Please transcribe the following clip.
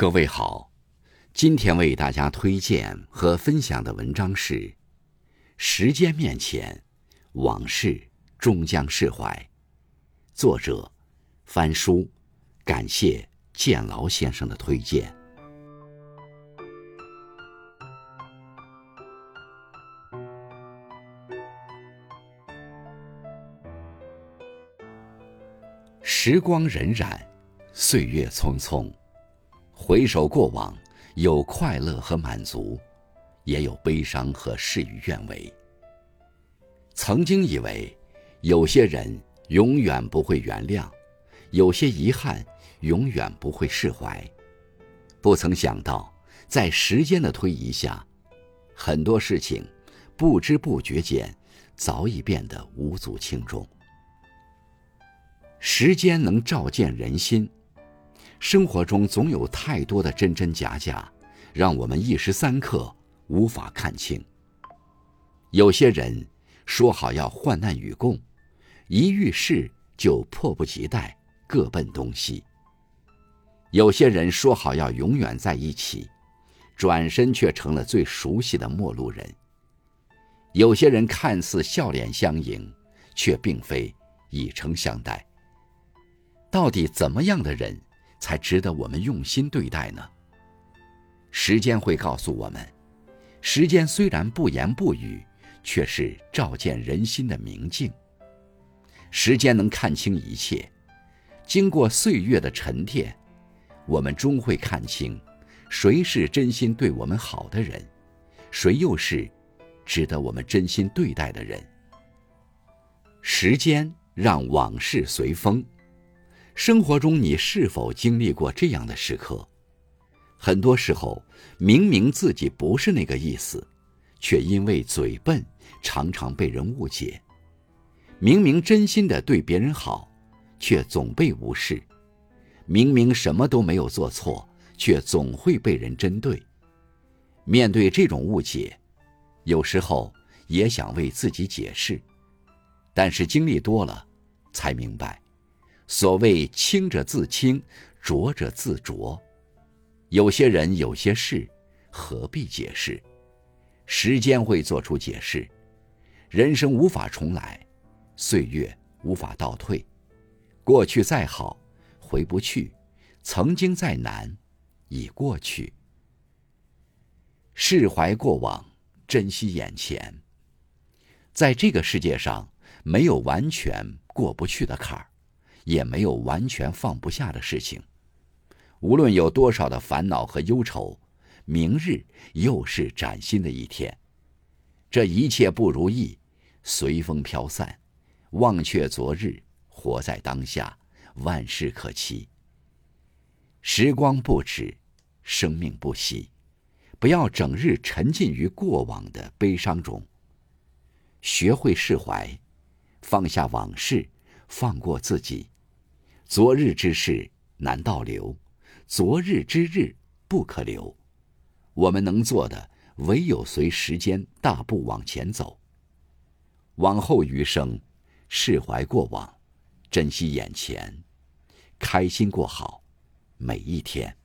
各位好，今天为大家推荐和分享的文章是《时间面前，往事终将释怀》，作者翻书，感谢建劳先生的推荐。时光荏苒，岁月匆匆。回首过往，有快乐和满足，也有悲伤和事与愿违。曾经以为，有些人永远不会原谅，有些遗憾永远不会释怀。不曾想到，在时间的推移下，很多事情不知不觉间早已变得无足轻重。时间能照见人心。生活中总有太多的真真假假，让我们一时三刻无法看清。有些人说好要患难与共，一遇事就迫不及待各奔东西；有些人说好要永远在一起，转身却成了最熟悉的陌路人；有些人看似笑脸相迎，却并非以诚相待。到底怎么样的人？才值得我们用心对待呢。时间会告诉我们，时间虽然不言不语，却是照见人心的明镜。时间能看清一切，经过岁月的沉淀，我们终会看清，谁是真心对我们好的人，谁又是值得我们真心对待的人。时间让往事随风。生活中，你是否经历过这样的时刻？很多时候，明明自己不是那个意思，却因为嘴笨，常常被人误解；明明真心的对别人好，却总被无视；明明什么都没有做错，却总会被人针对。面对这种误解，有时候也想为自己解释，但是经历多了，才明白。所谓清者自清，浊者自浊。有些人，有些事，何必解释？时间会做出解释。人生无法重来，岁月无法倒退。过去再好，回不去；曾经再难，已过去。释怀过往，珍惜眼前。在这个世界上，没有完全过不去的坎儿。也没有完全放不下的事情。无论有多少的烦恼和忧愁，明日又是崭新的一天。这一切不如意，随风飘散。忘却昨日，活在当下，万事可期。时光不止，生命不息。不要整日沉浸于过往的悲伤中。学会释怀，放下往事，放过自己。昨日之事难倒流，昨日之日不可留。我们能做的，唯有随时间大步往前走。往后余生，释怀过往，珍惜眼前，开心过好每一天。